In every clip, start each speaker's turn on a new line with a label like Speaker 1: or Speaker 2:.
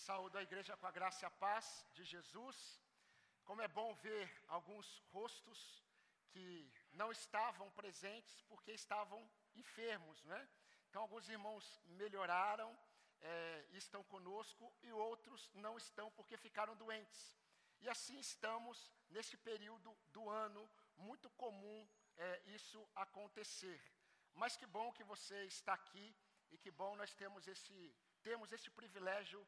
Speaker 1: Saúdo a igreja com a graça e a paz de Jesus. Como é bom ver alguns rostos que não estavam presentes porque estavam enfermos, né? Então, alguns irmãos melhoraram, é, estão conosco, e outros não estão porque ficaram doentes. E assim estamos neste período do ano, muito comum é, isso acontecer. Mas que bom que você está aqui e que bom nós temos esse, temos esse privilégio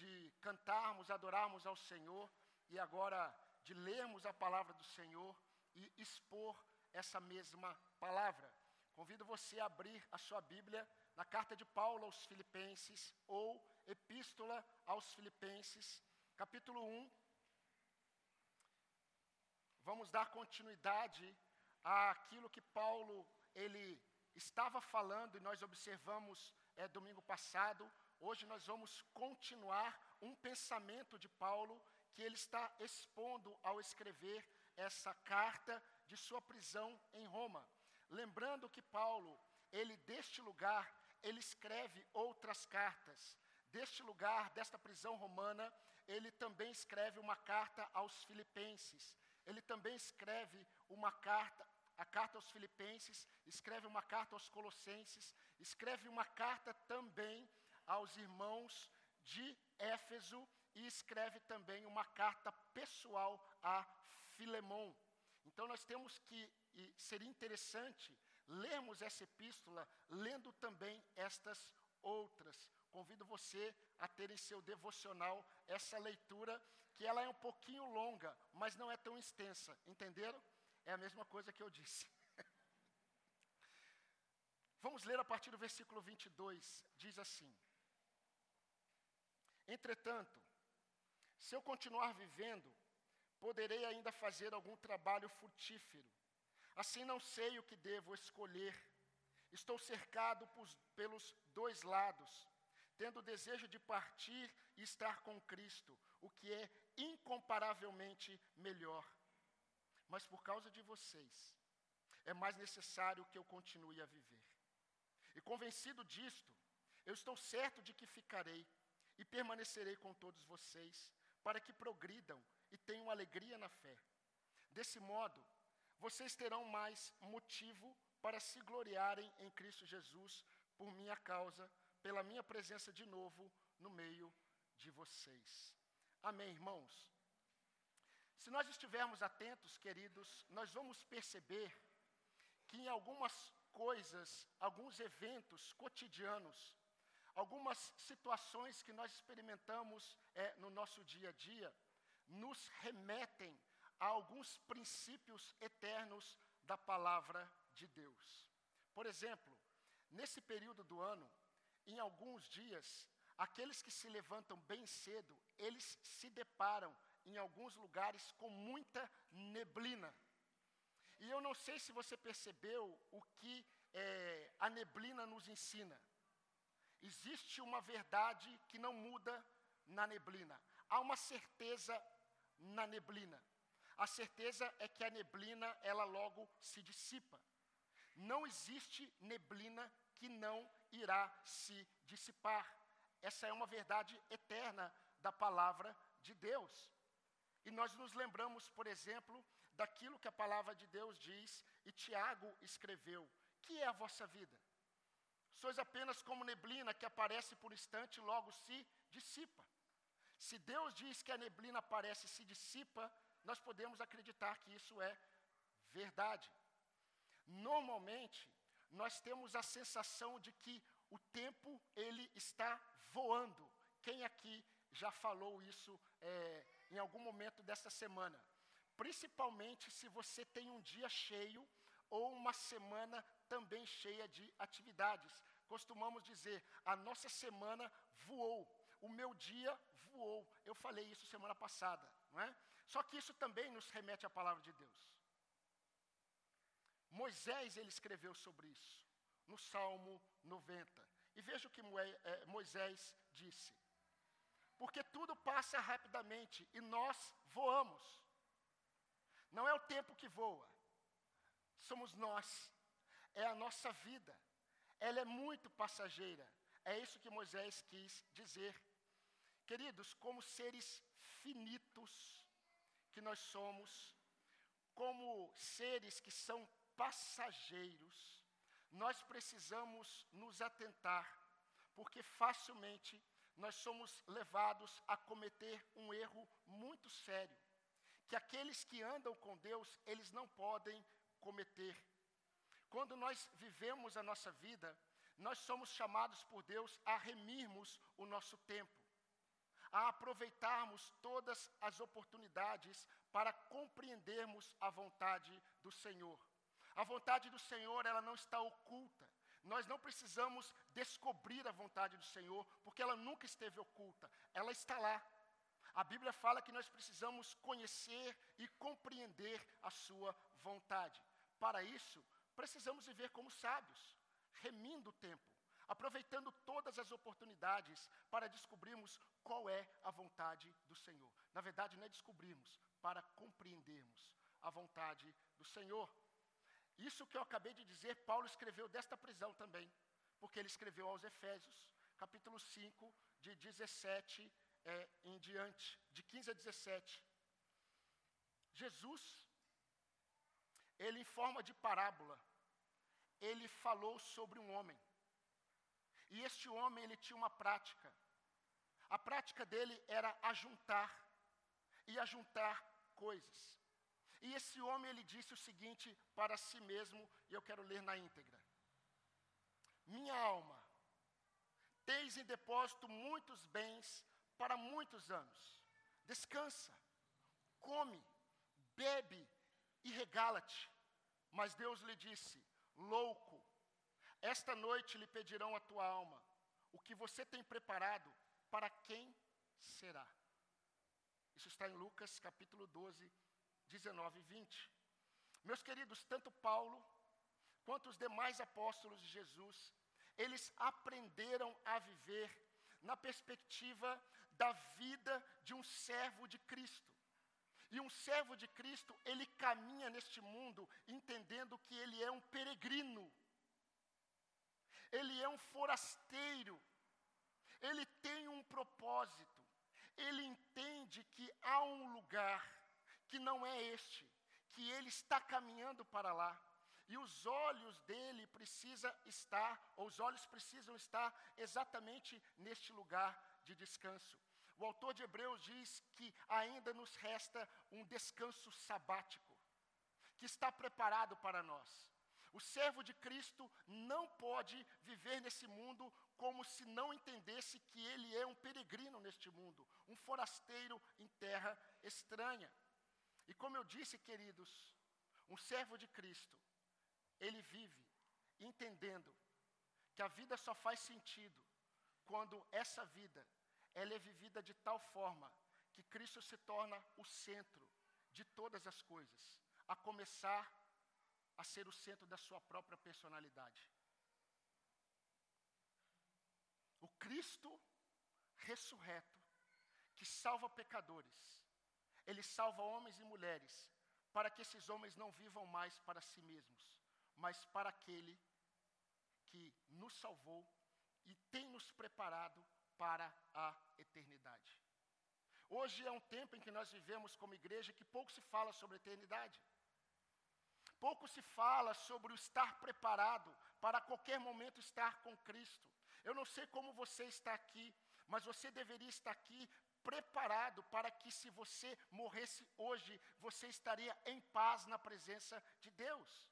Speaker 1: de cantarmos, adorarmos ao Senhor e agora de lermos a palavra do Senhor e expor essa mesma palavra. Convido você a abrir a sua Bíblia na carta de Paulo aos Filipenses ou Epístola aos Filipenses, capítulo 1. Vamos dar continuidade àquilo que Paulo ele estava falando e nós observamos é, domingo passado. Hoje nós vamos continuar um pensamento de Paulo que ele está expondo ao escrever essa carta de sua prisão em Roma. Lembrando que Paulo, ele deste lugar, ele escreve outras cartas. Deste lugar, desta prisão romana, ele também escreve uma carta aos filipenses. Ele também escreve uma carta a carta aos Filipenses, escreve uma carta aos Colossenses, escreve uma carta também aos irmãos de Éfeso e escreve também uma carta pessoal a Filemão. Então nós temos que, e seria interessante lermos essa epístola, lendo também estas outras. Convido você a ter em seu devocional essa leitura, que ela é um pouquinho longa, mas não é tão extensa, entenderam? É a mesma coisa que eu disse. Vamos ler a partir do versículo 22. Diz assim: Entretanto, se eu continuar vivendo, poderei ainda fazer algum trabalho frutífero. Assim não sei o que devo escolher. Estou cercado por, pelos dois lados, tendo o desejo de partir e estar com Cristo, o que é incomparavelmente melhor mas por causa de vocês, é mais necessário que eu continue a viver. E convencido disto, eu estou certo de que ficarei e permanecerei com todos vocês, para que progridam e tenham alegria na fé. Desse modo, vocês terão mais motivo para se gloriarem em Cristo Jesus por minha causa, pela minha presença de novo no meio de vocês. Amém, irmãos? Se nós estivermos atentos, queridos, nós vamos perceber que em algumas coisas, alguns eventos cotidianos, algumas situações que nós experimentamos é, no nosso dia a dia, nos remetem a alguns princípios eternos da palavra de Deus. Por exemplo, nesse período do ano, em alguns dias, aqueles que se levantam bem cedo, eles se deparam em alguns lugares com muita neblina. E eu não sei se você percebeu o que é, a neblina nos ensina. Existe uma verdade que não muda na neblina. Há uma certeza na neblina. A certeza é que a neblina, ela logo se dissipa. Não existe neblina que não irá se dissipar. Essa é uma verdade eterna da palavra de Deus. E nós nos lembramos, por exemplo, daquilo que a palavra de Deus diz, e Tiago escreveu: que é a vossa vida? Sois apenas como neblina que aparece por instante e logo se dissipa. Se Deus diz que a neblina aparece e se dissipa, nós podemos acreditar que isso é verdade. Normalmente, nós temos a sensação de que o tempo ele está voando. Quem aqui já falou isso é, em algum momento dessa semana. Principalmente se você tem um dia cheio ou uma semana também cheia de atividades. Costumamos dizer, a nossa semana voou, o meu dia voou. Eu falei isso semana passada, não é? Só que isso também nos remete à palavra de Deus. Moisés ele escreveu sobre isso no Salmo 90. E veja o que é, Moisés disse: porque tudo passa rapidamente e nós voamos. Não é o tempo que voa, somos nós, é a nossa vida. Ela é muito passageira. É isso que Moisés quis dizer. Queridos, como seres finitos que nós somos, como seres que são passageiros, nós precisamos nos atentar, porque facilmente nós somos levados a cometer um erro muito sério, que aqueles que andam com Deus, eles não podem cometer. Quando nós vivemos a nossa vida, nós somos chamados por Deus a remirmos o nosso tempo, a aproveitarmos todas as oportunidades para compreendermos a vontade do Senhor. A vontade do Senhor, ela não está oculta. Nós não precisamos descobrir a vontade do Senhor, porque ela nunca esteve oculta, ela está lá. A Bíblia fala que nós precisamos conhecer e compreender a Sua vontade. Para isso, precisamos viver como sábios, remindo o tempo, aproveitando todas as oportunidades para descobrirmos qual é a vontade do Senhor. Na verdade, não é descobrirmos, para compreendermos a vontade do Senhor. Isso que eu acabei de dizer, Paulo escreveu desta prisão também, porque ele escreveu aos Efésios, capítulo 5, de 17 é, em diante, de 15 a 17. Jesus, ele em forma de parábola, ele falou sobre um homem. E este homem, ele tinha uma prática. A prática dele era ajuntar e ajuntar coisas. E esse homem ele disse o seguinte para si mesmo, e eu quero ler na íntegra: Minha alma, tens em depósito muitos bens para muitos anos. Descansa, come, bebe e regala-te. Mas Deus lhe disse: Louco, esta noite lhe pedirão a tua alma. O que você tem preparado, para quem será? Isso está em Lucas capítulo 12, 19 e 20. Meus queridos, tanto Paulo quanto os demais apóstolos de Jesus, eles aprenderam a viver na perspectiva da vida de um servo de Cristo. E um servo de Cristo, ele caminha neste mundo entendendo que ele é um peregrino, ele é um forasteiro, ele tem um propósito, ele entende que há um lugar que não é este, que ele está caminhando para lá. E os olhos dele precisa estar, ou os olhos precisam estar exatamente neste lugar de descanso. O autor de Hebreus diz que ainda nos resta um descanso sabático, que está preparado para nós. O servo de Cristo não pode viver nesse mundo como se não entendesse que ele é um peregrino neste mundo, um forasteiro em terra estranha. E como eu disse, queridos, um servo de Cristo, ele vive entendendo que a vida só faz sentido quando essa vida ela é vivida de tal forma que Cristo se torna o centro de todas as coisas, a começar a ser o centro da sua própria personalidade. O Cristo ressurreto, que salva pecadores, ele salva homens e mulheres, para que esses homens não vivam mais para si mesmos, mas para aquele que nos salvou e tem nos preparado para a eternidade. Hoje é um tempo em que nós vivemos como igreja que pouco se fala sobre a eternidade. Pouco se fala sobre o estar preparado para qualquer momento estar com Cristo. Eu não sei como você está aqui, mas você deveria estar aqui preparado para que, se você morresse hoje, você estaria em paz na presença de Deus.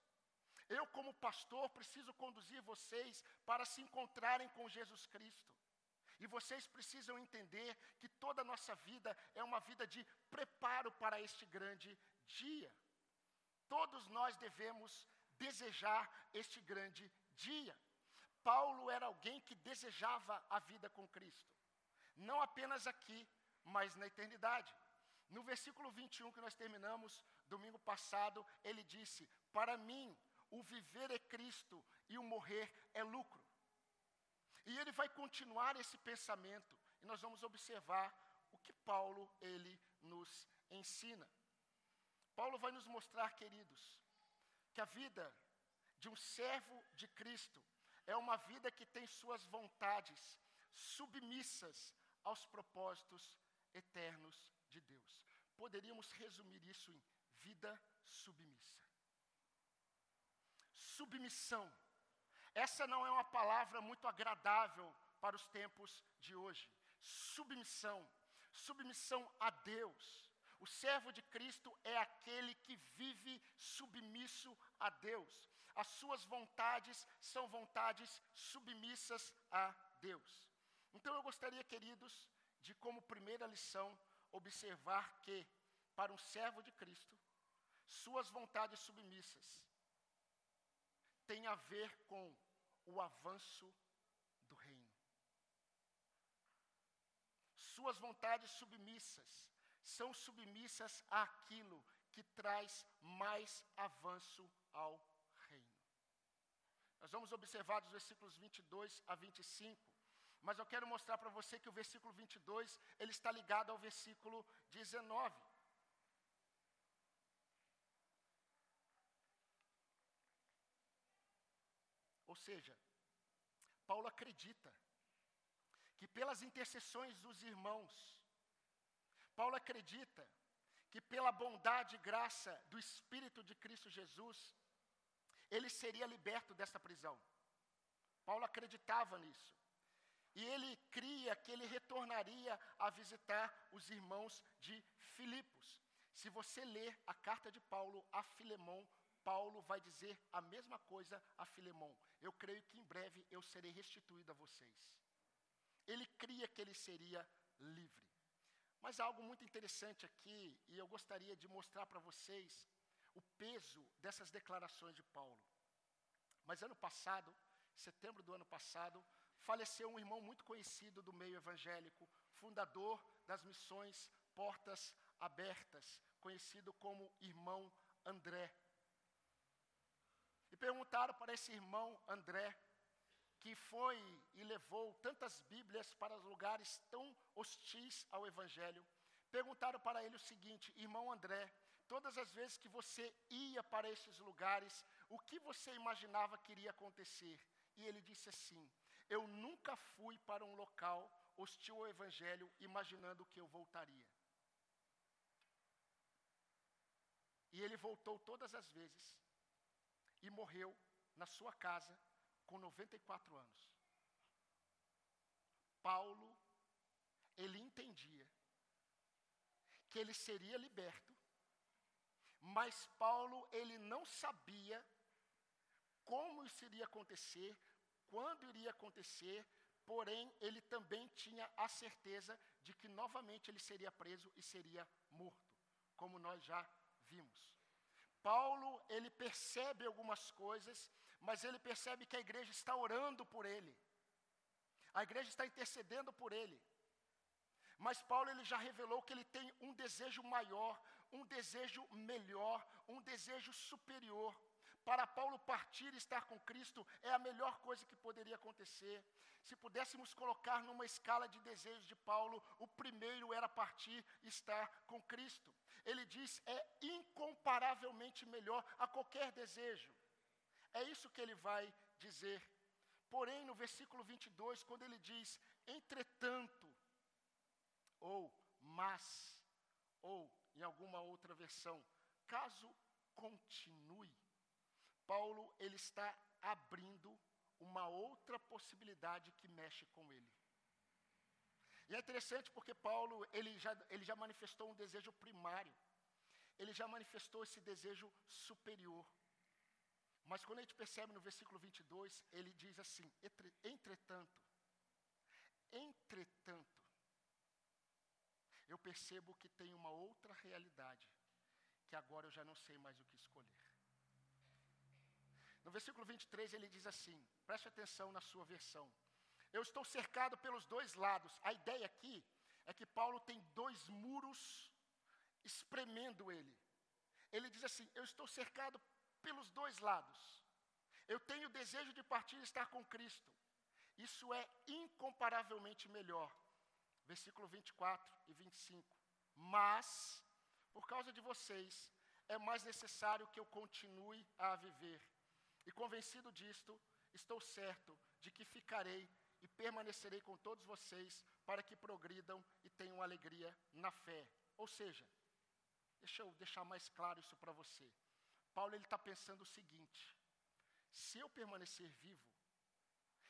Speaker 1: Eu, como pastor, preciso conduzir vocês para se encontrarem com Jesus Cristo. E vocês precisam entender que toda a nossa vida é uma vida de preparo para este grande dia. Todos nós devemos desejar este grande dia. Paulo era alguém que desejava a vida com Cristo. Não apenas aqui, mas na eternidade. No versículo 21 que nós terminamos domingo passado, ele disse: Para mim, o viver é Cristo e o morrer é lucro. E ele vai continuar esse pensamento, e nós vamos observar o que Paulo ele nos ensina. Paulo vai nos mostrar, queridos, que a vida de um servo de Cristo é uma vida que tem suas vontades submissas aos propósitos eternos de Deus. Poderíamos resumir isso em vida submissa. Submissão. Essa não é uma palavra muito agradável para os tempos de hoje. Submissão. Submissão a Deus. O servo de Cristo é aquele que vive submisso a Deus. As suas vontades são vontades submissas a Deus. Então eu gostaria, queridos, de como primeira lição observar que, para um servo de Cristo, suas vontades submissas têm a ver com o avanço do reino. Suas vontades submissas são submissas àquilo que traz mais avanço ao reino. Nós vamos observar dos versículos 22 a 25, mas eu quero mostrar para você que o versículo 22, ele está ligado ao versículo 19. Ou seja, Paulo acredita que pelas intercessões dos irmãos, Paulo acredita que pela bondade e graça do Espírito de Cristo Jesus, ele seria liberto dessa prisão. Paulo acreditava nisso. E ele cria que ele retornaria a visitar os irmãos de Filipos. Se você ler a carta de Paulo a Filemão, Paulo vai dizer a mesma coisa a Filemão. Eu creio que em breve eu serei restituído a vocês. Ele cria que ele seria livre. Mas há algo muito interessante aqui, e eu gostaria de mostrar para vocês o peso dessas declarações de Paulo. Mas ano passado, setembro do ano passado, faleceu um irmão muito conhecido do meio evangélico, fundador das missões Portas Abertas, conhecido como irmão André. E perguntaram para esse irmão André, que foi e levou tantas Bíblias para lugares tão hostis ao Evangelho, perguntaram para ele o seguinte: Irmão André, todas as vezes que você ia para esses lugares, o que você imaginava que iria acontecer? E ele disse assim: Eu nunca fui para um local hostil ao Evangelho imaginando que eu voltaria. E ele voltou todas as vezes e morreu na sua casa com 94 anos. Paulo, ele entendia que ele seria liberto, mas Paulo, ele não sabia como isso iria acontecer, quando iria acontecer, porém ele também tinha a certeza de que novamente ele seria preso e seria morto, como nós já vimos. Paulo, ele percebe algumas coisas, mas ele percebe que a igreja está orando por ele. A igreja está intercedendo por ele. Mas Paulo ele já revelou que ele tem um desejo maior, um desejo melhor, um desejo superior. Para Paulo partir e estar com Cristo é a melhor coisa que poderia acontecer. Se pudéssemos colocar numa escala de desejos de Paulo, o primeiro era partir e estar com Cristo. Ele diz: é incomparavelmente melhor a qualquer desejo. É isso que ele vai dizer. Porém, no versículo 22, quando ele diz: entretanto, ou mas, ou em alguma outra versão, caso continue, Paulo ele está abrindo uma outra possibilidade que mexe com ele. E é interessante porque Paulo ele já, ele já manifestou um desejo primário, ele já manifestou esse desejo superior. Mas quando a gente percebe no versículo 22, ele diz assim: entretanto, entretanto, eu percebo que tem uma outra realidade, que agora eu já não sei mais o que escolher. No versículo 23 ele diz assim: preste atenção na sua versão. Eu estou cercado pelos dois lados. A ideia aqui é que Paulo tem dois muros espremendo ele. Ele diz assim: Eu estou cercado pelos dois lados. Eu tenho desejo de partir e estar com Cristo. Isso é incomparavelmente melhor. Versículo 24 e 25. Mas, por causa de vocês, é mais necessário que eu continue a viver. E convencido disto, estou certo de que ficarei e permanecerei com todos vocês para que progridam e tenham alegria na fé. Ou seja, deixa eu deixar mais claro isso para você. Paulo ele está pensando o seguinte: se eu permanecer vivo,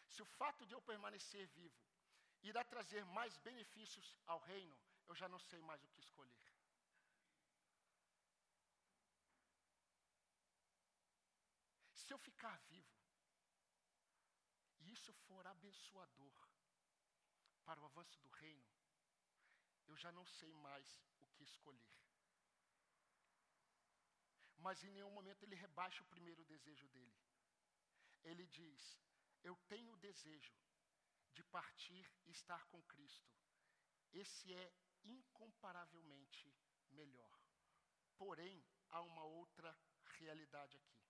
Speaker 1: se o fato de eu permanecer vivo irá trazer mais benefícios ao reino, eu já não sei mais o que escolher. Se eu ficar vivo, e isso for abençoador para o avanço do reino, eu já não sei mais o que escolher. Mas em nenhum momento ele rebaixa o primeiro desejo dele. Ele diz: Eu tenho o desejo de partir e estar com Cristo. Esse é incomparavelmente melhor. Porém, há uma outra realidade aqui.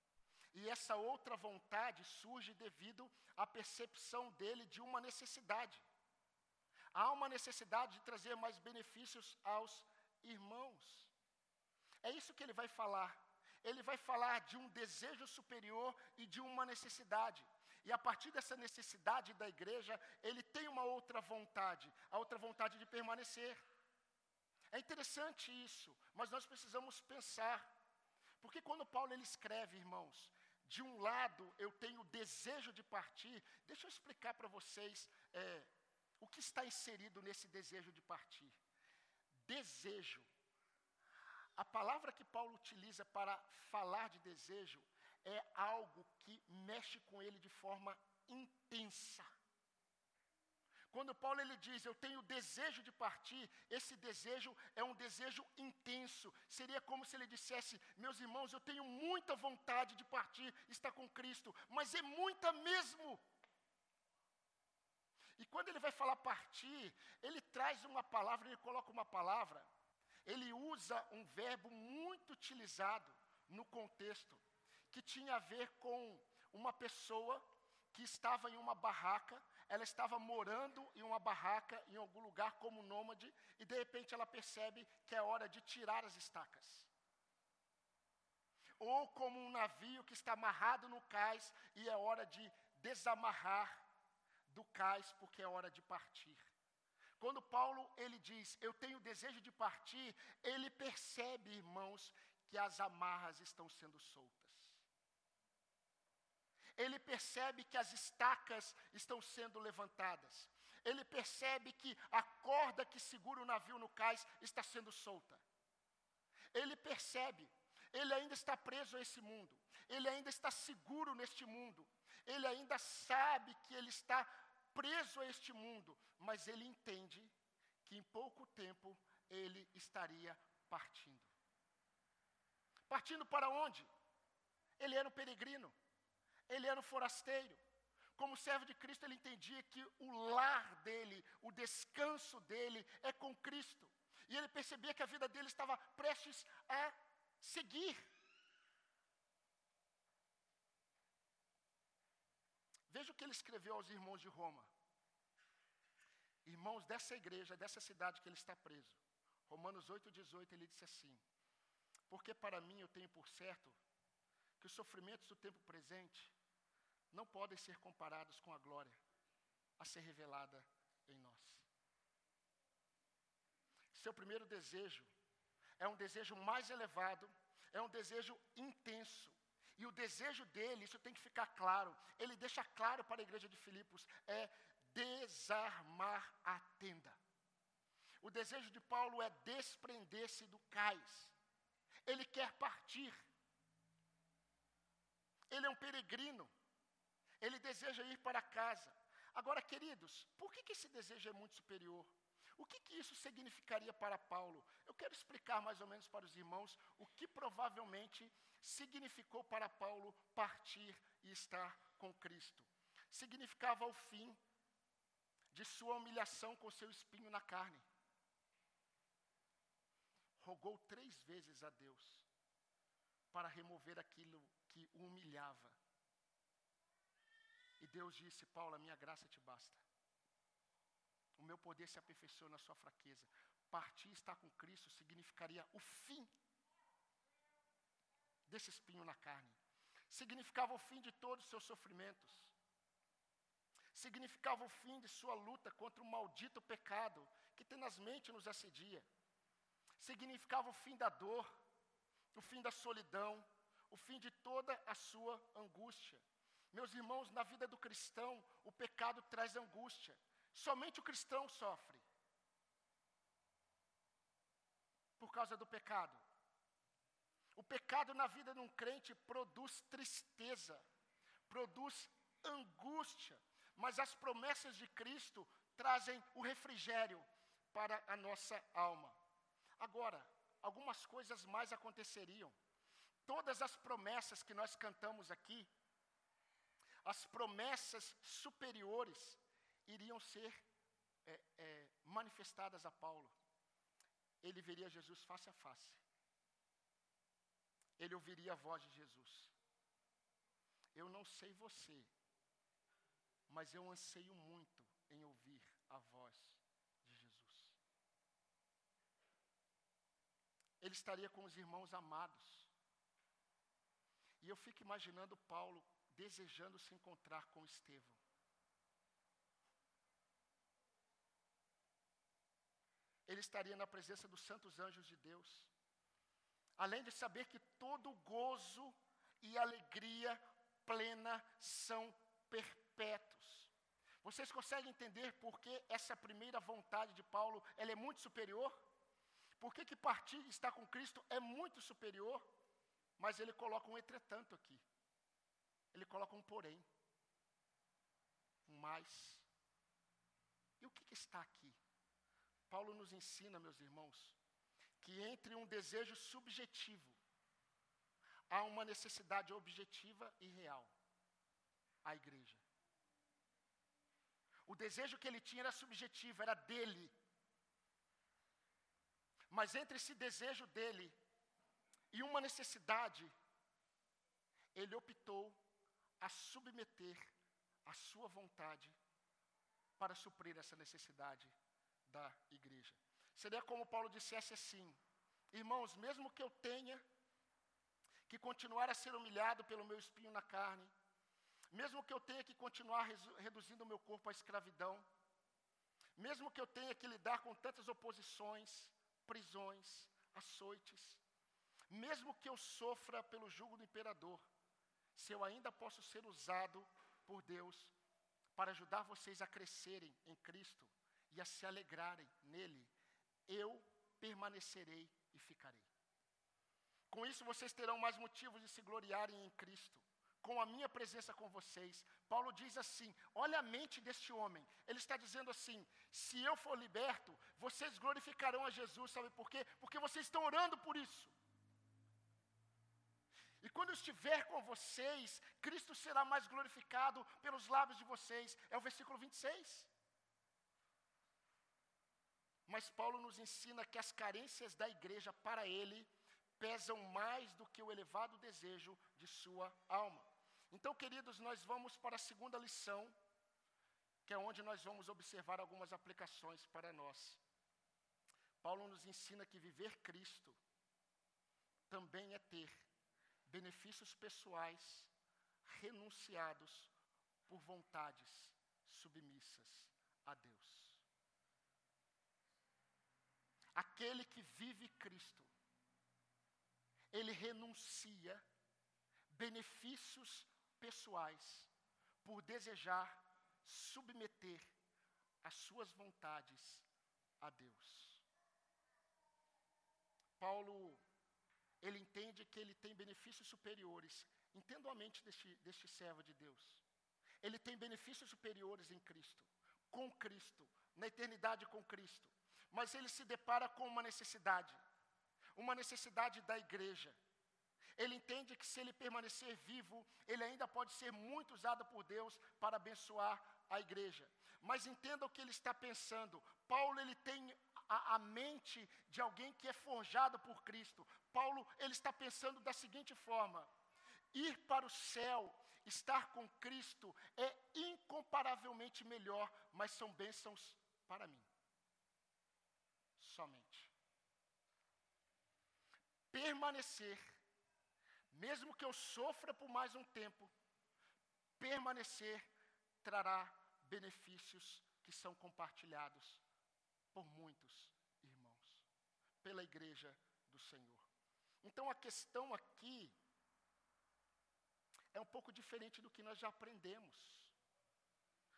Speaker 1: E essa outra vontade surge devido à percepção dele de uma necessidade. Há uma necessidade de trazer mais benefícios aos irmãos. É isso que ele vai falar. Ele vai falar de um desejo superior e de uma necessidade. E a partir dessa necessidade da igreja, ele tem uma outra vontade, a outra vontade de permanecer. É interessante isso, mas nós precisamos pensar. Porque quando Paulo ele escreve, irmãos, de um lado eu tenho desejo de partir, deixa eu explicar para vocês é, o que está inserido nesse desejo de partir. Desejo. A palavra que Paulo utiliza para falar de desejo é algo que mexe com ele de forma intensa. Quando Paulo ele diz, eu tenho desejo de partir, esse desejo é um desejo intenso. Seria como se ele dissesse, meus irmãos, eu tenho muita vontade de partir, estar com Cristo, mas é muita mesmo. E quando ele vai falar partir, ele traz uma palavra, ele coloca uma palavra, ele usa um verbo muito utilizado no contexto, que tinha a ver com uma pessoa que estava em uma barraca ela estava morando em uma barraca, em algum lugar como nômade, e de repente ela percebe que é hora de tirar as estacas. Ou como um navio que está amarrado no cais e é hora de desamarrar do cais porque é hora de partir. Quando Paulo ele diz, eu tenho desejo de partir, ele percebe, irmãos, que as amarras estão sendo soltas ele percebe que as estacas estão sendo levantadas. Ele percebe que a corda que segura o navio no cais está sendo solta. Ele percebe, ele ainda está preso a esse mundo. Ele ainda está seguro neste mundo. Ele ainda sabe que ele está preso a este mundo, mas ele entende que em pouco tempo ele estaria partindo. Partindo para onde? Ele era um peregrino ele era um forasteiro. Como servo de Cristo, ele entendia que o lar dele, o descanso dele é com Cristo. E ele percebia que a vida dele estava prestes a seguir. Veja o que ele escreveu aos irmãos de Roma. Irmãos dessa igreja, dessa cidade que ele está preso. Romanos 8,18, ele disse assim: Porque para mim eu tenho por certo que os sofrimentos do tempo presente não podem ser comparados com a glória a ser revelada em nós. Seu primeiro desejo é um desejo mais elevado, é um desejo intenso. E o desejo dele, isso tem que ficar claro, ele deixa claro para a igreja de Filipos, é desarmar a tenda. O desejo de Paulo é desprender-se do cais. Ele quer partir. Ele é um peregrino. Ele deseja ir para casa. Agora, queridos, por que, que esse desejo é muito superior? O que, que isso significaria para Paulo? Eu quero explicar mais ou menos para os irmãos o que provavelmente significou para Paulo partir e estar com Cristo. Significava o fim de sua humilhação com seu espinho na carne. Rogou três vezes a Deus para remover aquilo que o humilhava. E Deus disse: Paulo, a minha graça te basta. O meu poder se aperfeiçoa na sua fraqueza. Partir e estar com Cristo significaria o fim desse espinho na carne. Significava o fim de todos os seus sofrimentos. significava o fim de sua luta contra o maldito pecado que tenazmente nos assedia. Significava o fim da dor, o fim da solidão, o fim de toda a sua angústia. Meus irmãos, na vida do cristão, o pecado traz angústia. Somente o cristão sofre por causa do pecado. O pecado na vida de um crente produz tristeza, produz angústia, mas as promessas de Cristo trazem o refrigério para a nossa alma. Agora, algumas coisas mais aconteceriam. Todas as promessas que nós cantamos aqui, as promessas superiores, iriam ser é, é, manifestadas a Paulo. Ele veria Jesus face a face. Ele ouviria a voz de Jesus. Eu não sei você, mas eu anseio muito em ouvir a voz de Jesus. Ele estaria com os irmãos amados. E eu fico imaginando Paulo desejando se encontrar com Estevão. Ele estaria na presença dos santos anjos de Deus. Além de saber que todo gozo e alegria plena são perpétuos. Vocês conseguem entender por que essa primeira vontade de Paulo ela é muito superior? Por que, que partir e estar com Cristo é muito superior? Mas ele coloca um entretanto aqui. Ele coloca um porém. Um mais. E o que, que está aqui? Paulo nos ensina, meus irmãos, que entre um desejo subjetivo há uma necessidade objetiva e real a igreja. O desejo que ele tinha era subjetivo, era dele. Mas entre esse desejo dele e uma necessidade, ele optou a submeter a sua vontade para suprir essa necessidade da igreja. Seria como Paulo dissesse assim: Irmãos, mesmo que eu tenha que continuar a ser humilhado pelo meu espinho na carne, mesmo que eu tenha que continuar reduzindo o meu corpo à escravidão, mesmo que eu tenha que lidar com tantas oposições, prisões, açoites, mesmo que eu sofra pelo jugo do imperador, se eu ainda posso ser usado por Deus para ajudar vocês a crescerem em Cristo e a se alegrarem nele, eu permanecerei e ficarei. Com isso vocês terão mais motivos de se gloriarem em Cristo com a minha presença com vocês. Paulo diz assim: olha a mente deste homem. Ele está dizendo assim: se eu for liberto, vocês glorificarão a Jesus, sabe por quê? Porque vocês estão orando por isso. E quando eu estiver com vocês, Cristo será mais glorificado pelos lábios de vocês. É o versículo 26. Mas Paulo nos ensina que as carências da igreja para ele pesam mais do que o elevado desejo de sua alma. Então, queridos, nós vamos para a segunda lição, que é onde nós vamos observar algumas aplicações para nós. Paulo nos ensina que viver Cristo também é ter benefícios pessoais renunciados por vontades submissas a Deus. Aquele que vive Cristo, ele renuncia benefícios pessoais por desejar submeter as suas vontades a Deus. Paulo, ele entende que ele tem benefícios superiores. Entendo a mente deste, deste servo de Deus. Ele tem benefícios superiores em Cristo, com Cristo, na eternidade com Cristo. Mas ele se depara com uma necessidade, uma necessidade da igreja ele entende que se ele permanecer vivo, ele ainda pode ser muito usado por Deus para abençoar a igreja. Mas entenda o que ele está pensando. Paulo ele tem a, a, mente de alguém que é forjado por Cristo. Paulo ele está pensando da seguinte forma: ir para o céu, estar com Cristo é incomparavelmente melhor, mas são bênçãos para mim. Somente. Permanecer mesmo que eu sofra por mais um tempo, permanecer trará benefícios que são compartilhados por muitos irmãos, pela igreja do Senhor. Então a questão aqui é um pouco diferente do que nós já aprendemos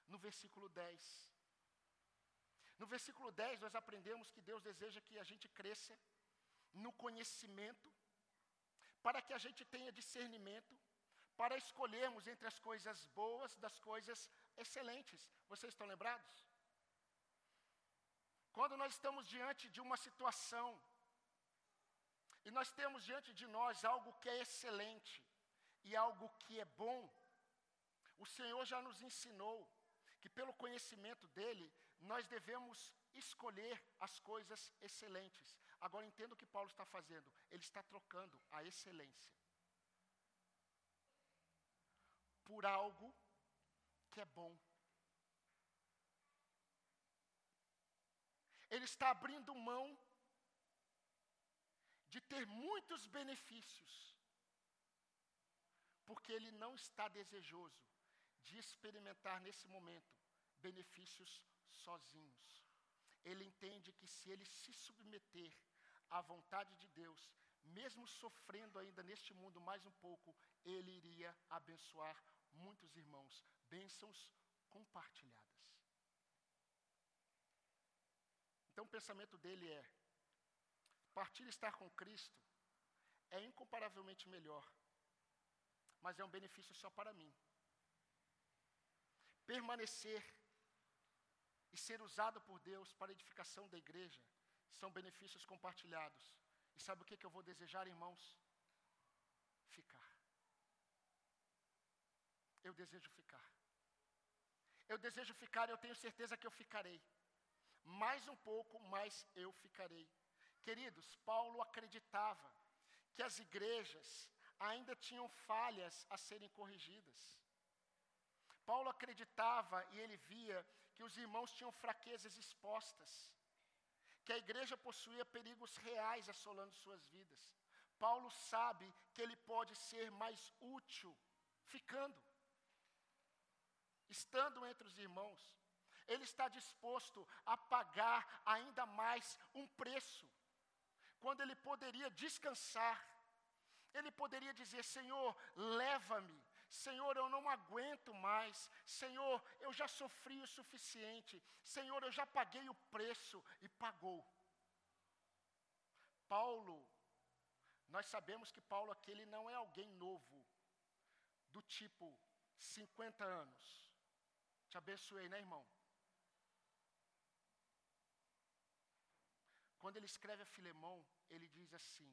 Speaker 1: no versículo 10. No versículo 10, nós aprendemos que Deus deseja que a gente cresça no conhecimento, para que a gente tenha discernimento, para escolhermos entre as coisas boas das coisas excelentes. Vocês estão lembrados? Quando nós estamos diante de uma situação e nós temos diante de nós algo que é excelente e algo que é bom, o Senhor já nos ensinou que pelo conhecimento dele nós devemos escolher as coisas excelentes. Agora entenda o que Paulo está fazendo. Ele está trocando a excelência por algo que é bom. Ele está abrindo mão de ter muitos benefícios, porque ele não está desejoso de experimentar nesse momento benefícios sozinhos. Ele entende que se ele se submeter à vontade de Deus, mesmo sofrendo ainda neste mundo mais um pouco, ele iria abençoar muitos irmãos, bênçãos compartilhadas. Então o pensamento dele é: partir estar com Cristo é incomparavelmente melhor, mas é um benefício só para mim. Permanecer e ser usado por Deus para a edificação da igreja são benefícios compartilhados. E sabe o que, que eu vou desejar, irmãos? Ficar. Eu desejo ficar. Eu desejo ficar, eu tenho certeza que eu ficarei. Mais um pouco, mais eu ficarei. Queridos, Paulo acreditava que as igrejas ainda tinham falhas a serem corrigidas. Paulo acreditava e ele via que os irmãos tinham fraquezas expostas, que a igreja possuía perigos reais assolando suas vidas. Paulo sabe que ele pode ser mais útil ficando, estando entre os irmãos. Ele está disposto a pagar ainda mais um preço, quando ele poderia descansar. Ele poderia dizer: Senhor, leva-me, Senhor, eu não aguento mais. Senhor, eu já sofri o suficiente. Senhor, eu já paguei o preço e pagou. Paulo, nós sabemos que Paulo aquele não é alguém novo, do tipo 50 anos. Te abençoei, né, irmão? Quando ele escreve a Filemão, ele diz assim: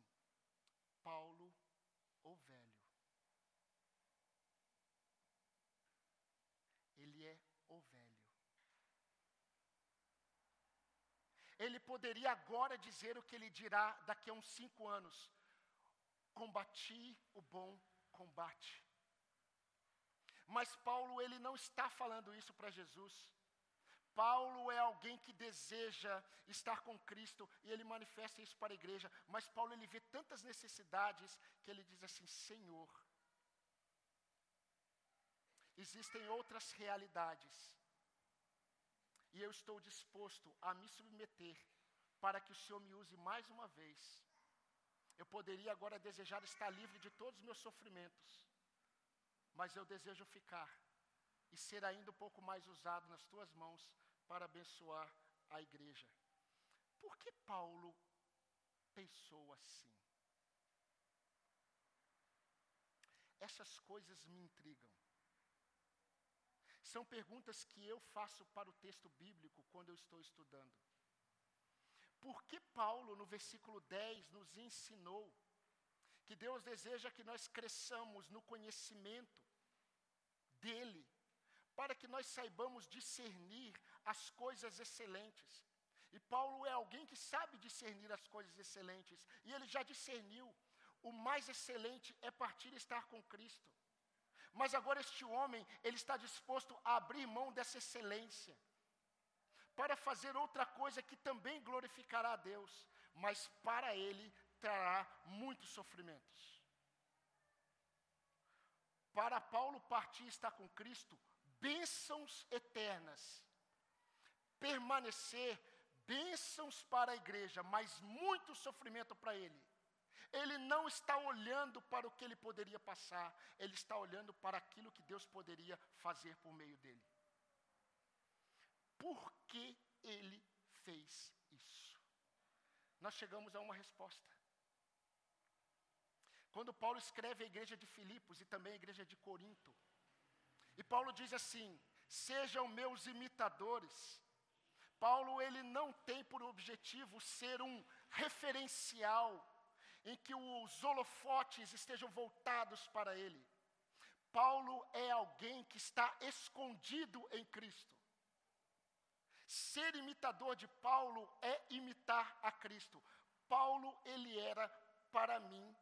Speaker 1: Paulo, o velho. ele poderia agora dizer o que ele dirá daqui a uns cinco anos: Combati o bom combate. Mas Paulo, ele não está falando isso para Jesus. Paulo é alguém que deseja estar com Cristo e ele manifesta isso para a igreja. Mas Paulo ele vê tantas necessidades que ele diz assim: Senhor, existem outras realidades e eu estou disposto a me submeter para que o Senhor me use mais uma vez. Eu poderia agora desejar estar livre de todos os meus sofrimentos, mas eu desejo ficar e ser ainda um pouco mais usado nas tuas mãos para abençoar a igreja. Por que Paulo pensou assim? Essas coisas me intrigam. São perguntas que eu faço para o texto bíblico quando eu estou estudando. Por que Paulo, no versículo 10, nos ensinou que Deus deseja que nós cresçamos no conhecimento dEle, para que nós saibamos discernir as coisas excelentes? E Paulo é alguém que sabe discernir as coisas excelentes, e ele já discerniu. O mais excelente é partir e estar com Cristo. Mas agora este homem, ele está disposto a abrir mão dessa excelência para fazer outra coisa que também glorificará a Deus, mas para ele trará muitos sofrimentos. Para Paulo partir e estar com Cristo, bênçãos eternas, permanecer bênçãos para a igreja, mas muito sofrimento para ele. Ele não está olhando para o que ele poderia passar, ele está olhando para aquilo que Deus poderia fazer por meio dele. Por que ele fez isso? Nós chegamos a uma resposta. Quando Paulo escreve a igreja de Filipos e também a igreja de Corinto, e Paulo diz assim: sejam meus imitadores. Paulo ele não tem por objetivo ser um referencial em que os holofotes estejam voltados para ele. Paulo é alguém que está escondido em Cristo. Ser imitador de Paulo é imitar a Cristo. Paulo, ele era para mim,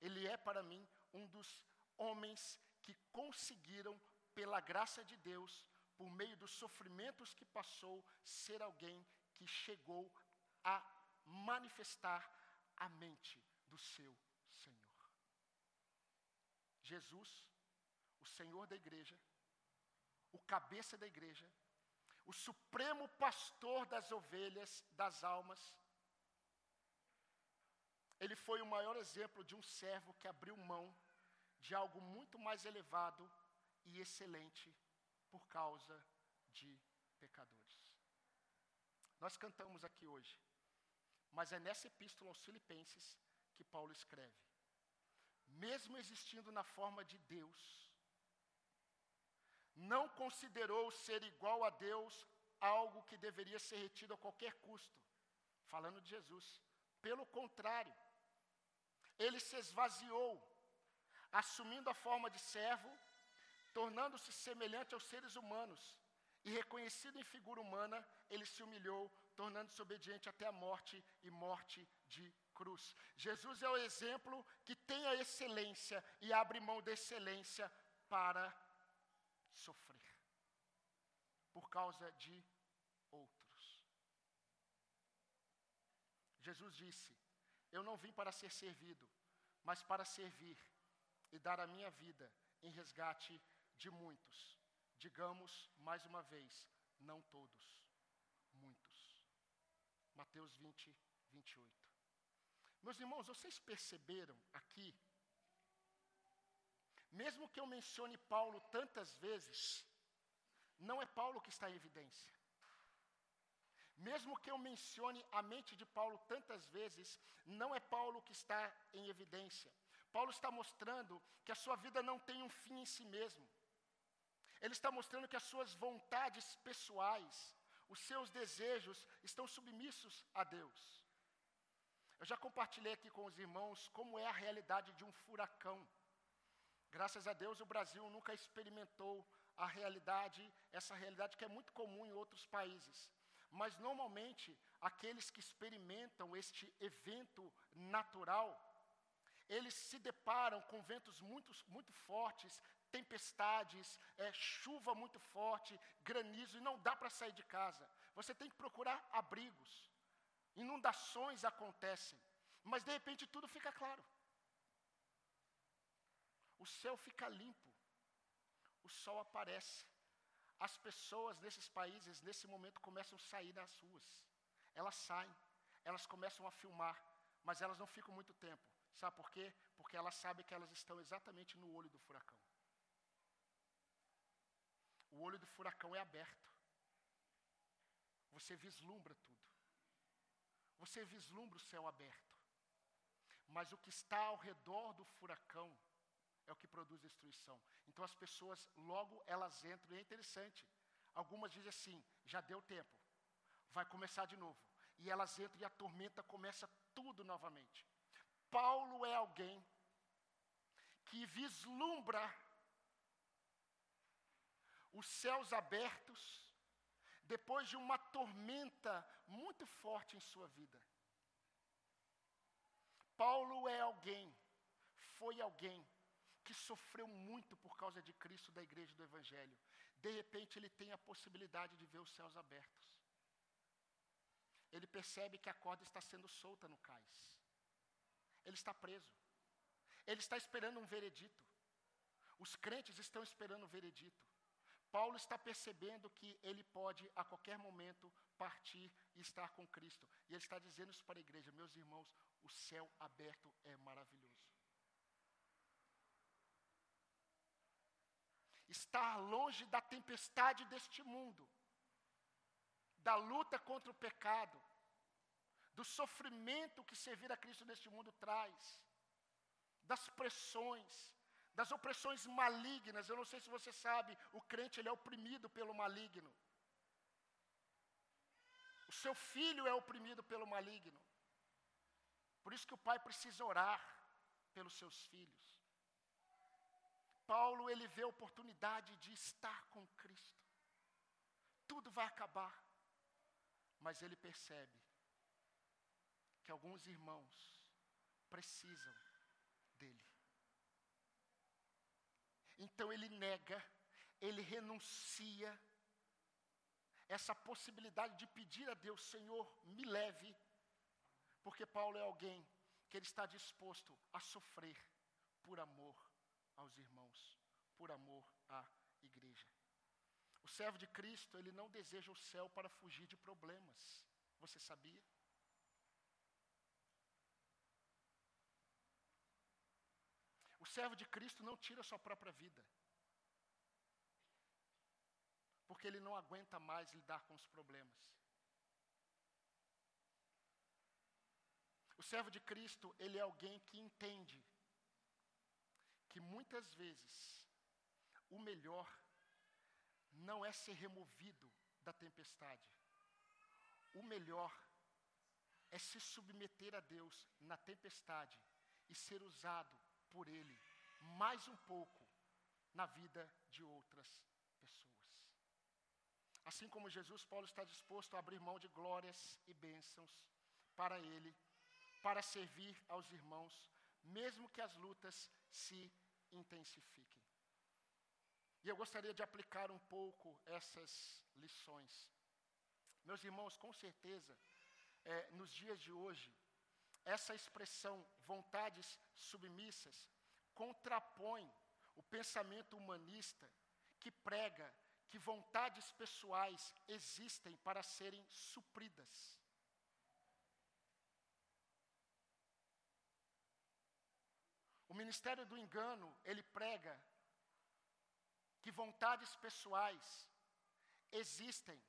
Speaker 1: ele é para mim um dos homens que conseguiram, pela graça de Deus, por meio dos sofrimentos que passou, ser alguém que chegou a manifestar a mente do seu Senhor. Jesus, o Senhor da igreja, o cabeça da igreja, o supremo pastor das ovelhas, das almas, ele foi o maior exemplo de um servo que abriu mão de algo muito mais elevado e excelente por causa de pecadores. Nós cantamos aqui hoje, mas é nessa epístola aos Filipenses que Paulo escreve. Mesmo existindo na forma de Deus, não considerou ser igual a Deus algo que deveria ser retido a qualquer custo. Falando de Jesus. Pelo contrário, ele se esvaziou, assumindo a forma de servo, tornando-se semelhante aos seres humanos, e reconhecido em figura humana, ele se humilhou, tornando-se obediente até a morte e morte de cruz. Jesus é o exemplo que tem a excelência e abre mão da excelência para sofrer por causa de outros. Jesus disse: Eu não vim para ser servido, mas para servir e dar a minha vida em resgate de muitos. Digamos mais uma vez, não todos, muitos. Mateus 20, 28. Meus irmãos, vocês perceberam aqui, mesmo que eu mencione Paulo tantas vezes, não é Paulo que está em evidência. Mesmo que eu mencione a mente de Paulo tantas vezes, não é Paulo que está em evidência. Paulo está mostrando que a sua vida não tem um fim em si mesmo. Ele está mostrando que as suas vontades pessoais, os seus desejos estão submissos a Deus. Eu já compartilhei aqui com os irmãos como é a realidade de um furacão. Graças a Deus, o Brasil nunca experimentou a realidade, essa realidade que é muito comum em outros países. Mas normalmente, aqueles que experimentam este evento natural, eles se deparam com ventos muito, muito fortes, tempestades, é, chuva muito forte, granizo, e não dá para sair de casa. Você tem que procurar abrigos. Inundações acontecem, mas de repente tudo fica claro. O céu fica limpo, o sol aparece. As pessoas nesses países, nesse momento, começam a sair das ruas. Elas saem, elas começam a filmar, mas elas não ficam muito tempo. Sabe por quê? Porque elas sabem que elas estão exatamente no olho do furacão. O olho do furacão é aberto. Você vislumbra tudo. Você vislumbra o céu aberto. Mas o que está ao redor do furacão é o que produz destruição. Então as pessoas logo elas entram, e é interessante. Algumas dizem assim: já deu tempo, vai começar de novo. E elas entram e a tormenta começa tudo novamente. Paulo é alguém que vislumbra os céus abertos depois de uma tormenta muito forte em sua vida. Paulo é alguém, foi alguém que sofreu muito por causa de Cristo, da igreja do Evangelho. De repente, ele tem a possibilidade de ver os céus abertos. Ele percebe que a corda está sendo solta no cais. Ele está preso. Ele está esperando um veredito. Os crentes estão esperando um veredito. Paulo está percebendo que ele pode a qualquer momento partir e estar com Cristo. E ele está dizendo isso para a igreja: meus irmãos, o céu aberto é maravilhoso. Estar longe da tempestade deste mundo, da luta contra o pecado, do sofrimento que servir a Cristo neste mundo traz, das pressões, das opressões malignas. Eu não sei se você sabe, o crente ele é oprimido pelo maligno. O seu filho é oprimido pelo maligno. Por isso que o pai precisa orar pelos seus filhos. Paulo ele vê a oportunidade de estar com Cristo. Tudo vai acabar. Mas ele percebe que alguns irmãos precisam dele. Então ele nega, ele renuncia essa possibilidade de pedir a Deus, Senhor, me leve, porque Paulo é alguém que ele está disposto a sofrer por amor aos irmãos, por amor à igreja. O servo de Cristo, ele não deseja o céu para fugir de problemas. Você sabia? Servo de Cristo não tira sua própria vida. Porque ele não aguenta mais lidar com os problemas. O servo de Cristo, ele é alguém que entende que muitas vezes o melhor não é ser removido da tempestade. O melhor é se submeter a Deus na tempestade e ser usado por Ele mais um pouco na vida de outras pessoas. Assim como Jesus, Paulo está disposto a abrir mão de glórias e bênçãos para Ele, para servir aos irmãos, mesmo que as lutas se intensifiquem. E eu gostaria de aplicar um pouco essas lições. Meus irmãos, com certeza, é, nos dias de hoje, essa expressão vontades submissas contrapõe o pensamento humanista que prega que vontades pessoais existem para serem supridas. O ministério do engano, ele prega que vontades pessoais existem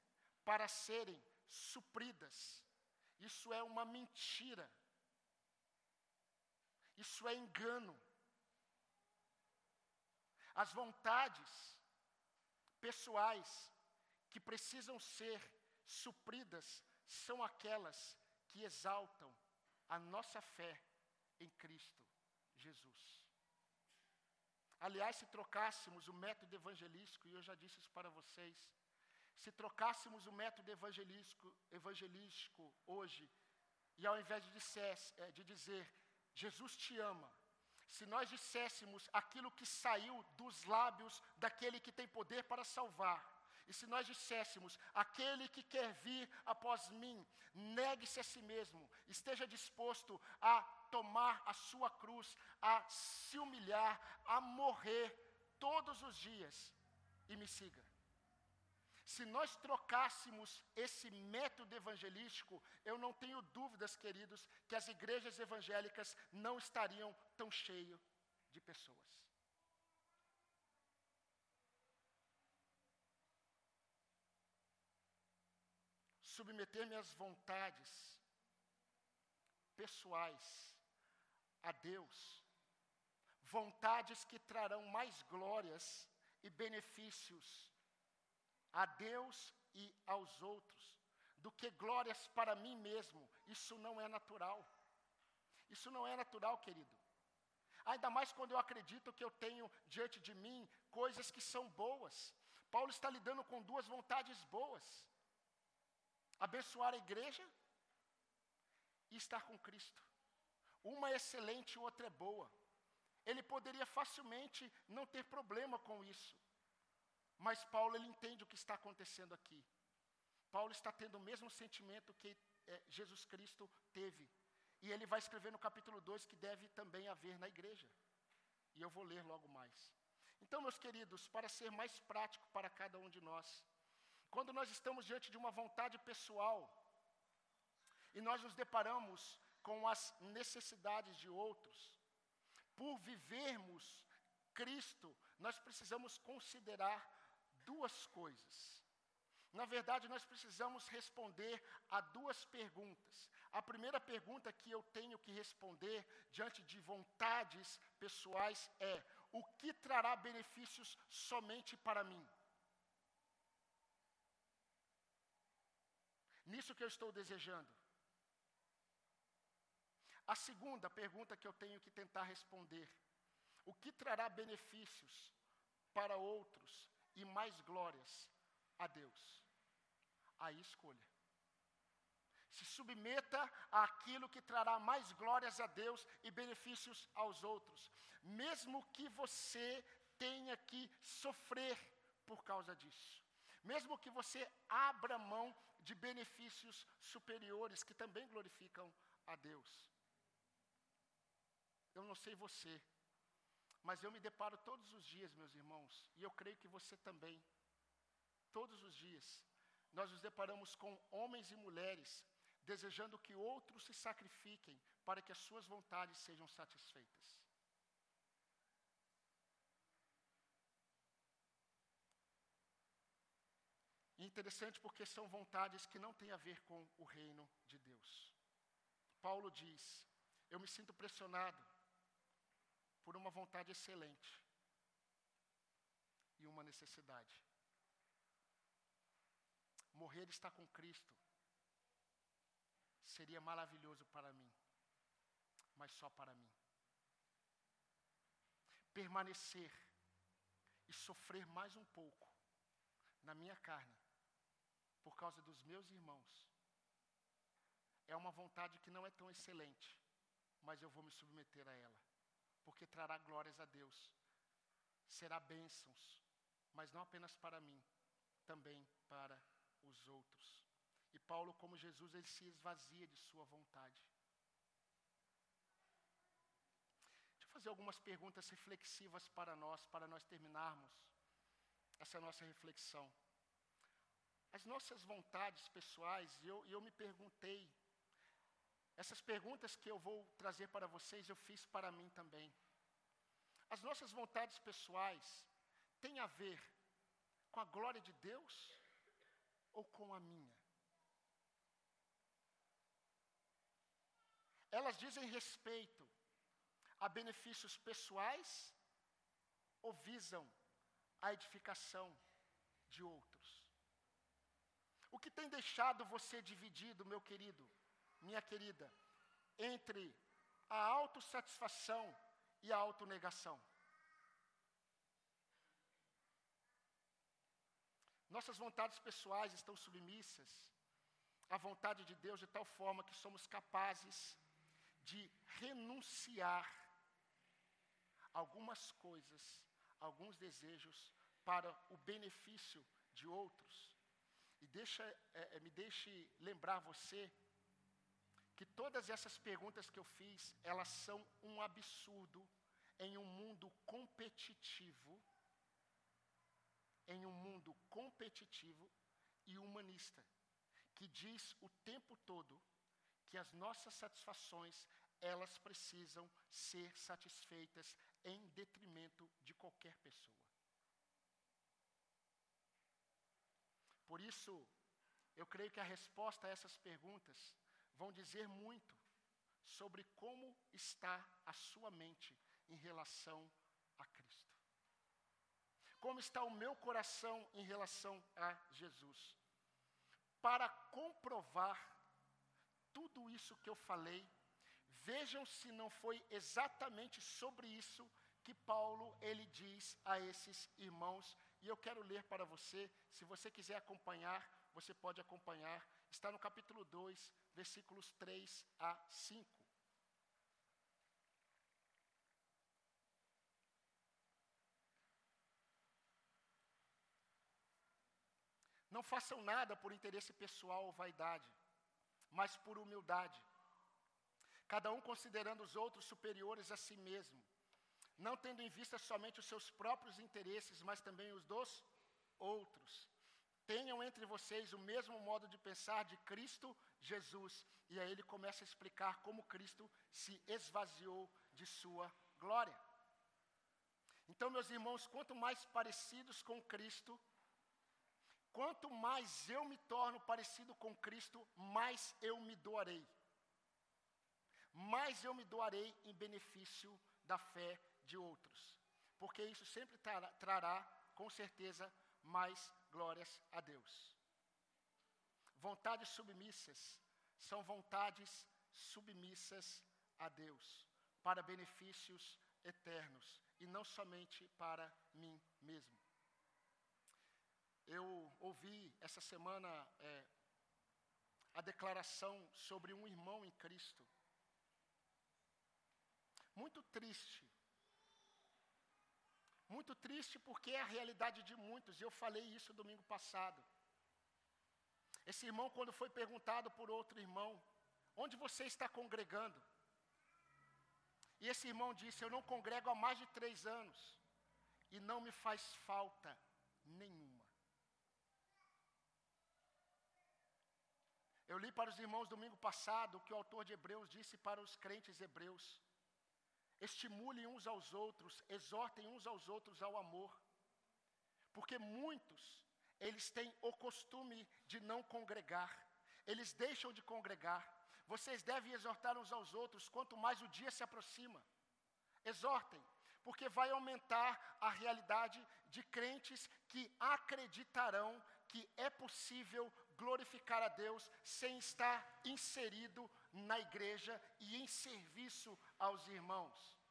Speaker 1: para serem supridas. Isso é uma mentira. Isso é engano. As vontades pessoais que precisam ser supridas são aquelas que exaltam a nossa fé em Cristo Jesus. Aliás, se trocássemos o método evangelístico, e eu já disse isso para vocês, se trocássemos o método evangelístico, evangelístico hoje, e ao invés de, eh, de dizer Jesus te ama. Se nós disséssemos aquilo que saiu dos lábios daquele que tem poder para salvar, e se nós disséssemos, aquele que quer vir após mim, negue-se a si mesmo, esteja disposto a tomar a sua cruz, a se humilhar, a morrer todos os dias e me siga. Se nós trocássemos esse método evangelístico, eu não tenho dúvidas, queridos, que as igrejas evangélicas não estariam tão cheias de pessoas. Submeter minhas vontades pessoais a Deus, vontades que trarão mais glórias e benefícios a Deus e aos outros, do que glórias para mim mesmo. Isso não é natural. Isso não é natural, querido. Ainda mais quando eu acredito que eu tenho diante de mim coisas que são boas. Paulo está lidando com duas vontades boas: abençoar a igreja e estar com Cristo. Uma é excelente, outra é boa. Ele poderia facilmente não ter problema com isso. Mas Paulo ele entende o que está acontecendo aqui. Paulo está tendo o mesmo sentimento que é, Jesus Cristo teve. E ele vai escrever no capítulo 2 que deve também haver na igreja. E eu vou ler logo mais. Então, meus queridos, para ser mais prático para cada um de nós, quando nós estamos diante de uma vontade pessoal e nós nos deparamos com as necessidades de outros, por vivermos Cristo, nós precisamos considerar duas coisas. Na verdade, nós precisamos responder a duas perguntas. A primeira pergunta que eu tenho que responder diante de vontades pessoais é: o que trará benefícios somente para mim? Nisso que eu estou desejando. A segunda pergunta que eu tenho que tentar responder: o que trará benefícios para outros e mais glórias a Deus? Aí escolha. Se submeta àquilo que trará mais glórias a Deus e benefícios aos outros, mesmo que você tenha que sofrer por causa disso. Mesmo que você abra mão de benefícios superiores que também glorificam a Deus. Eu não sei você, mas eu me deparo todos os dias, meus irmãos, e eu creio que você também. Todos os dias, nós nos deparamos com homens e mulheres desejando que outros se sacrifiquem para que as suas vontades sejam satisfeitas. interessante porque são vontades que não têm a ver com o reino de Deus. Paulo diz: Eu me sinto pressionado por uma vontade excelente e uma necessidade. Morrer está com Cristo seria maravilhoso para mim, mas só para mim. Permanecer e sofrer mais um pouco na minha carne, por causa dos meus irmãos, é uma vontade que não é tão excelente, mas eu vou me submeter a ela, porque trará glórias a Deus, será bênçãos, mas não apenas para mim, também para os outros. E Paulo, como Jesus, ele se esvazia de sua vontade. Deixa eu fazer algumas perguntas reflexivas para nós, para nós terminarmos essa nossa reflexão. As nossas vontades pessoais, eu, eu me perguntei, essas perguntas que eu vou trazer para vocês, eu fiz para mim também. As nossas vontades pessoais têm a ver com a glória de Deus ou com a minha? elas dizem respeito a benefícios pessoais ou visam a edificação de outros? O que tem deixado você dividido, meu querido, minha querida, entre a autossatisfação e a autonegação? Nossas vontades pessoais estão submissas à vontade de Deus de tal forma que somos capazes de renunciar algumas coisas, alguns desejos para o benefício de outros. E deixa, é, é, me deixe lembrar você que todas essas perguntas que eu fiz, elas são um absurdo em um mundo competitivo, em um mundo competitivo e humanista, que diz o tempo todo que as nossas satisfações, elas precisam ser satisfeitas em detrimento de qualquer pessoa. Por isso, eu creio que a resposta a essas perguntas vão dizer muito sobre como está a sua mente em relação a Cristo. Como está o meu coração em relação a Jesus. Para comprovar tudo isso que eu falei, vejam se não foi exatamente sobre isso que Paulo ele diz a esses irmãos, e eu quero ler para você, se você quiser acompanhar, você pode acompanhar, está no capítulo 2, versículos 3 a 5. Não façam nada por interesse pessoal ou vaidade mas por humildade. Cada um considerando os outros superiores a si mesmo. não tendo em vista somente os seus próprios interesses, mas também os dos outros. Tenham entre vocês o mesmo modo de pensar de Cristo Jesus. E aí ele começa a explicar como Cristo se esvaziou de sua glória. Então, meus irmãos, quanto mais parecidos com Cristo, quanto mais eu me torno parecido com Cristo, mais eu me doarei. Mais eu me doarei em benefício da fé de outros. Porque isso sempre trará, com certeza, mais glórias a Deus. Vontades submissas são vontades submissas a Deus, para benefícios eternos e não somente para mim mesmo. Eu ouvi essa semana é, a declaração sobre um irmão em Cristo. Muito triste. Muito triste porque é a realidade de muitos, e eu falei isso domingo passado. Esse irmão, quando foi perguntado por outro irmão, onde você está congregando? E esse irmão disse: Eu não congrego há mais de três anos, e não me faz falta nenhuma. Eu li para os irmãos domingo passado o que o autor de Hebreus disse para os crentes hebreus. Estimulem uns aos outros, exortem uns aos outros ao amor. Porque muitos eles têm o costume de não congregar, eles deixam de congregar. Vocês devem exortar uns aos outros quanto mais o dia se aproxima. Exortem, porque vai aumentar a realidade de crentes que acreditarão que é possível glorificar a Deus sem estar inserido na igreja e em serviço aos irmãos.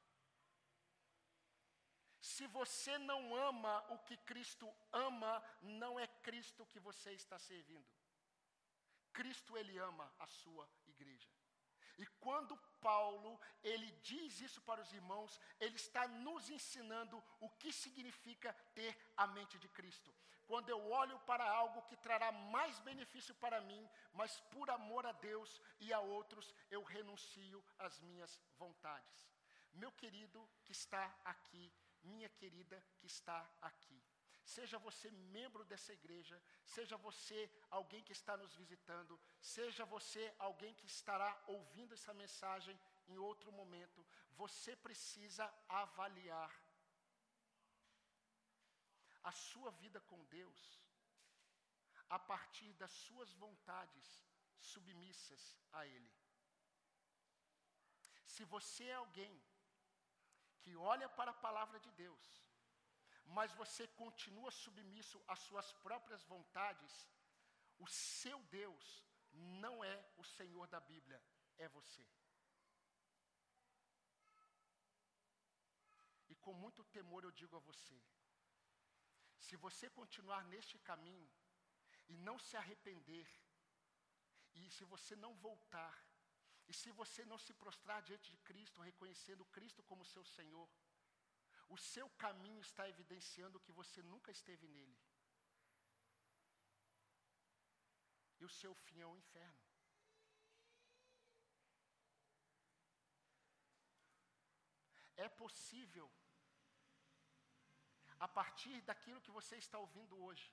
Speaker 1: Se você não ama o que Cristo ama, não é Cristo que você está servindo. Cristo ele ama a sua igreja. E quando Paulo, ele diz isso para os irmãos, ele está nos ensinando o que significa ter a mente de Cristo. Quando eu olho para algo que trará mais benefício para mim, mas por amor a Deus e a outros, eu renuncio às minhas vontades. Meu querido que está aqui minha querida que está aqui. Seja você membro dessa igreja, seja você alguém que está nos visitando, seja você alguém que estará ouvindo essa mensagem em outro momento, você precisa avaliar a sua vida com Deus a partir das suas vontades submissas a Ele. Se você é alguém que olha para a palavra de Deus, mas você continua submisso às suas próprias vontades, o seu Deus não é o Senhor da Bíblia, é você. E com muito temor eu digo a você: se você continuar neste caminho e não se arrepender, e se você não voltar, e se você não se prostrar diante de Cristo, reconhecendo Cristo como seu Senhor, o seu caminho está evidenciando que você nunca esteve nele. E o seu fim é o inferno. É possível, a partir daquilo que você está ouvindo hoje,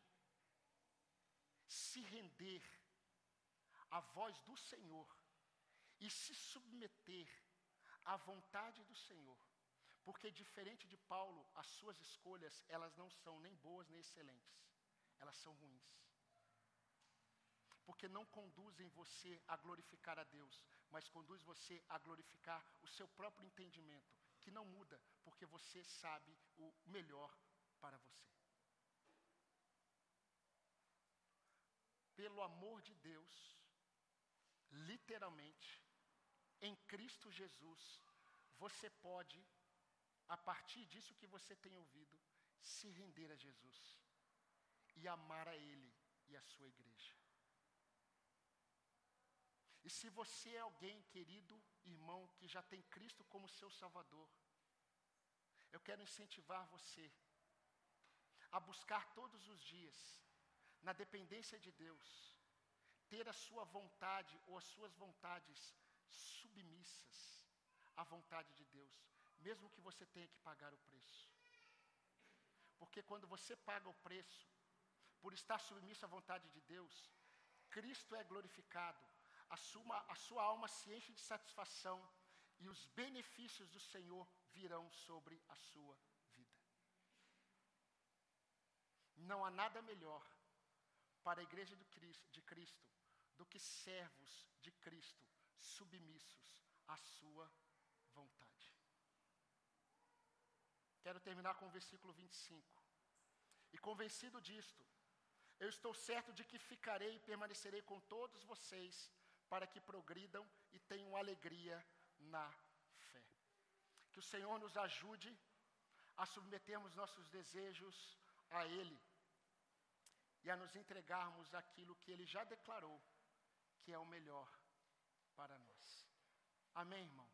Speaker 1: se render à voz do Senhor e se submeter à vontade do Senhor. Porque diferente de Paulo, as suas escolhas, elas não são nem boas nem excelentes. Elas são ruins. Porque não conduzem você a glorificar a Deus, mas conduz você a glorificar o seu próprio entendimento, que não muda, porque você sabe o melhor para você. Pelo amor de Deus, literalmente, em Cristo Jesus, você pode, a partir disso que você tem ouvido, se render a Jesus e amar a Ele e a sua igreja. E se você é alguém, querido irmão, que já tem Cristo como seu Salvador, eu quero incentivar você a buscar todos os dias, na dependência de Deus, ter a sua vontade ou as suas vontades submissas à vontade de Deus, mesmo que você tenha que pagar o preço. Porque quando você paga o preço, por estar submisso à vontade de Deus, Cristo é glorificado, a sua, a sua alma se enche de satisfação e os benefícios do Senhor virão sobre a sua vida. Não há nada melhor para a igreja de Cristo do que servos de Cristo submissos à sua vontade. Quero terminar com o versículo 25. E convencido disto, eu estou certo de que ficarei e permanecerei com todos vocês para que progridam e tenham alegria na fé. Que o Senhor nos ajude a submetermos nossos desejos a Ele e a nos entregarmos aquilo que Ele já declarou que é o melhor para nós. Amém, irmãos?